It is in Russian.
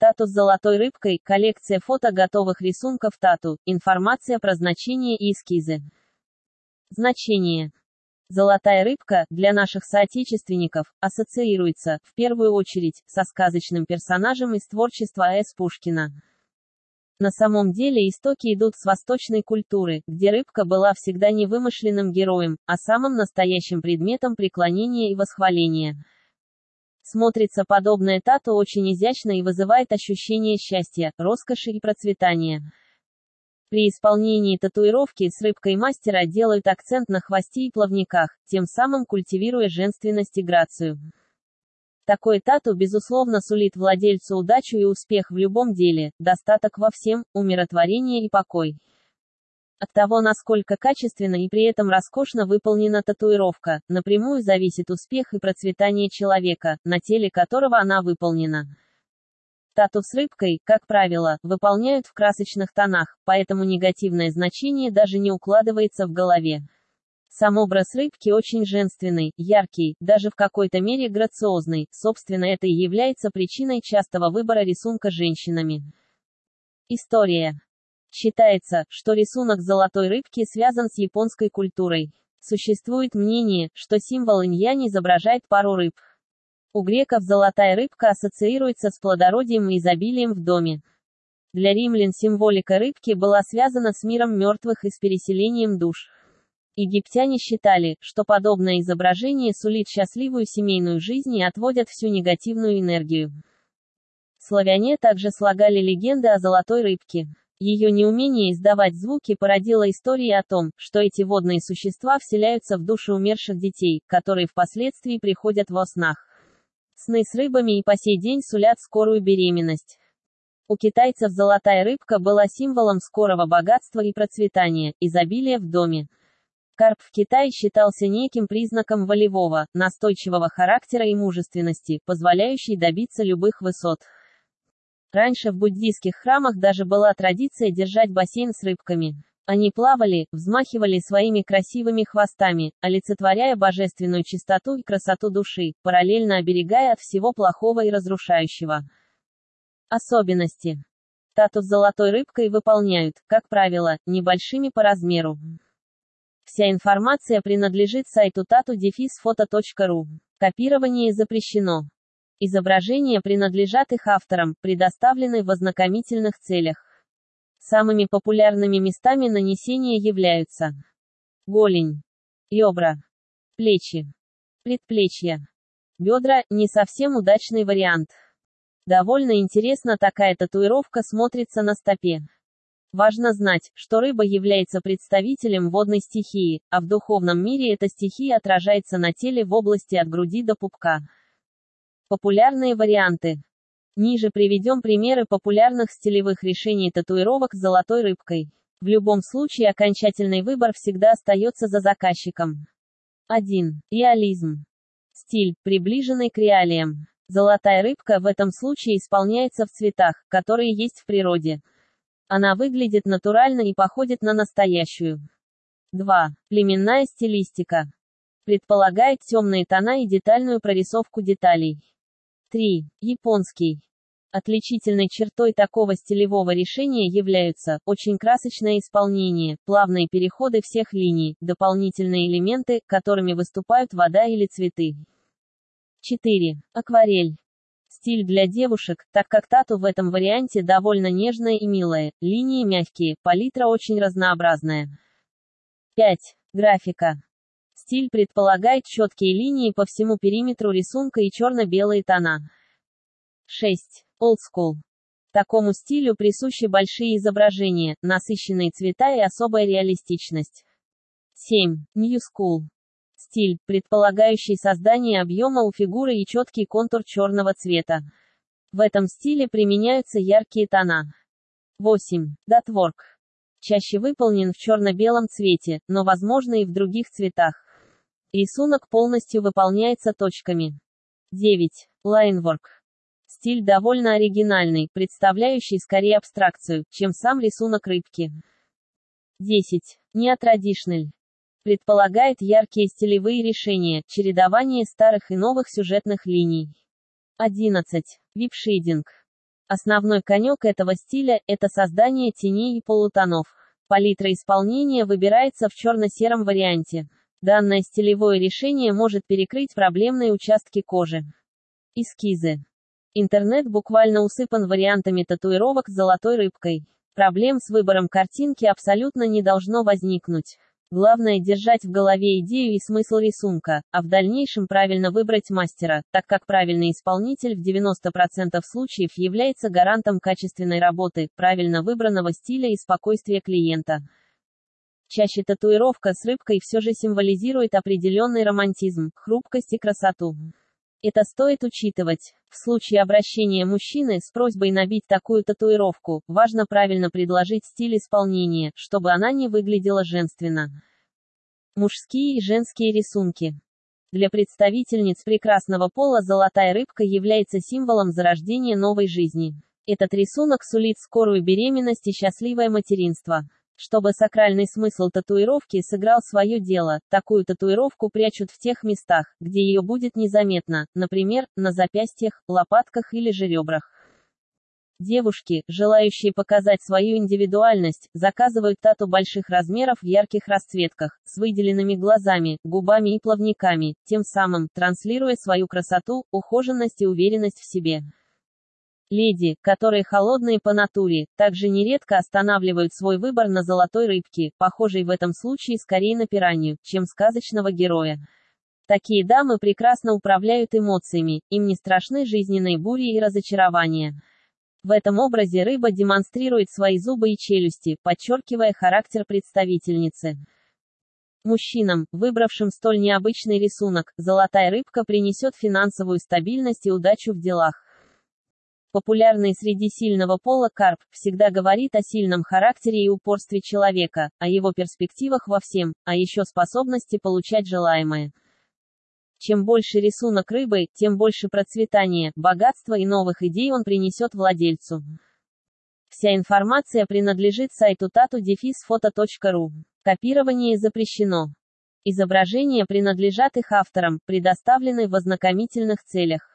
Тату с золотой рыбкой, коллекция фото готовых рисунков тату, информация про значение и эскизы. Значение. Золотая рыбка, для наших соотечественников, ассоциируется, в первую очередь, со сказочным персонажем из творчества А.С. Пушкина. На самом деле истоки идут с восточной культуры, где рыбка была всегда не вымышленным героем, а самым настоящим предметом преклонения и восхваления. Смотрится подобное тату очень изящно и вызывает ощущение счастья, роскоши и процветания. При исполнении татуировки с рыбкой мастера делают акцент на хвосте и плавниках, тем самым культивируя женственность и грацию. Такой тату безусловно сулит владельцу удачу и успех в любом деле, достаток во всем, умиротворение и покой. От того, насколько качественно и при этом роскошно выполнена татуировка, напрямую зависит успех и процветание человека, на теле которого она выполнена. Тату с рыбкой, как правило, выполняют в красочных тонах, поэтому негативное значение даже не укладывается в голове. Сам образ рыбки очень женственный, яркий, даже в какой-то мере грациозный, собственно это и является причиной частого выбора рисунка женщинами. История. Считается, что рисунок золотой рыбки связан с японской культурой. Существует мнение, что символ инь-янь изображает пару рыб. У греков золотая рыбка ассоциируется с плодородием и изобилием в доме. Для римлян символика рыбки была связана с миром мертвых и с переселением душ. Египтяне считали, что подобное изображение сулит счастливую семейную жизнь и отводят всю негативную энергию. Славяне также слагали легенды о золотой рыбке. Ее неумение издавать звуки породило истории о том, что эти водные существа вселяются в души умерших детей, которые впоследствии приходят во снах. Сны с рыбами и по сей день сулят скорую беременность. У китайцев золотая рыбка была символом скорого богатства и процветания, изобилия в доме. Карп в Китае считался неким признаком волевого, настойчивого характера и мужественности, позволяющей добиться любых высот. Раньше в буддийских храмах даже была традиция держать бассейн с рыбками. Они плавали, взмахивали своими красивыми хвостами, олицетворяя божественную чистоту и красоту души, параллельно оберегая от всего плохого и разрушающего. Особенности. Тату с золотой рыбкой выполняют, как правило, небольшими по размеру. Вся информация принадлежит сайту tatu-foto.ru. Копирование запрещено. Изображения принадлежат их авторам, предоставлены в ознакомительных целях. Самыми популярными местами нанесения являются голень, ребра, плечи, предплечья, бедра – не совсем удачный вариант. Довольно интересно такая татуировка смотрится на стопе. Важно знать, что рыба является представителем водной стихии, а в духовном мире эта стихия отражается на теле в области от груди до пупка. Популярные варианты. Ниже приведем примеры популярных стилевых решений татуировок с золотой рыбкой. В любом случае окончательный выбор всегда остается за заказчиком. 1. Реализм. Стиль, приближенный к реалиям. Золотая рыбка в этом случае исполняется в цветах, которые есть в природе. Она выглядит натурально и походит на настоящую. 2. Племенная стилистика. Предполагает темные тона и детальную прорисовку деталей. 3. Японский. Отличительной чертой такого стилевого решения являются очень красочное исполнение, плавные переходы всех линий, дополнительные элементы, которыми выступают вода или цветы. 4. Акварель. Стиль для девушек, так как тату в этом варианте довольно нежная и милая, линии мягкие, палитра очень разнообразная. 5. Графика. Стиль предполагает четкие линии по всему периметру рисунка и черно-белые тона. 6. Old School. Такому стилю присущи большие изображения, насыщенные цвета и особая реалистичность. 7. New School. Стиль, предполагающий создание объема у фигуры и четкий контур черного цвета. В этом стиле применяются яркие тона. 8. Dotwork. Чаще выполнен в черно-белом цвете, но возможно и в других цветах. Рисунок полностью выполняется точками. 9. Linework. Стиль довольно оригинальный, представляющий скорее абстракцию, чем сам рисунок рыбки. 10. Неотрадишнель. Предполагает яркие стилевые решения, чередование старых и новых сюжетных линий. 11. Випшейдинг. Основной конек этого стиля – это создание теней и полутонов. Палитра исполнения выбирается в черно-сером варианте. Данное стилевое решение может перекрыть проблемные участки кожи. Эскизы. Интернет буквально усыпан вариантами татуировок с золотой рыбкой. Проблем с выбором картинки абсолютно не должно возникнуть. Главное держать в голове идею и смысл рисунка, а в дальнейшем правильно выбрать мастера, так как правильный исполнитель в 90% случаев является гарантом качественной работы, правильно выбранного стиля и спокойствия клиента. Чаще татуировка с рыбкой все же символизирует определенный романтизм, хрупкость и красоту. Это стоит учитывать. В случае обращения мужчины с просьбой набить такую татуировку, важно правильно предложить стиль исполнения, чтобы она не выглядела женственно. Мужские и женские рисунки. Для представительниц прекрасного пола золотая рыбка является символом зарождения новой жизни. Этот рисунок сулит скорую беременность и счастливое материнство. Чтобы сакральный смысл татуировки сыграл свое дело, такую татуировку прячут в тех местах, где ее будет незаметно, например, на запястьях, лопатках или же ребрах. Девушки, желающие показать свою индивидуальность, заказывают тату больших размеров в ярких расцветках, с выделенными глазами, губами и плавниками, тем самым транслируя свою красоту, ухоженность и уверенность в себе. Леди, которые холодные по натуре, также нередко останавливают свой выбор на золотой рыбке, похожей в этом случае скорее на пиранью, чем сказочного героя. Такие дамы прекрасно управляют эмоциями, им не страшны жизненные бури и разочарования. В этом образе рыба демонстрирует свои зубы и челюсти, подчеркивая характер представительницы. Мужчинам, выбравшим столь необычный рисунок, золотая рыбка принесет финансовую стабильность и удачу в делах. Популярный среди сильного пола карп всегда говорит о сильном характере и упорстве человека, о его перспективах во всем, а еще способности получать желаемое. Чем больше рисунок рыбы, тем больше процветания, богатства и новых идей он принесет владельцу. Вся информация принадлежит сайту tatu-foto.ru. Копирование запрещено. Изображения принадлежат их авторам, предоставлены в ознакомительных целях.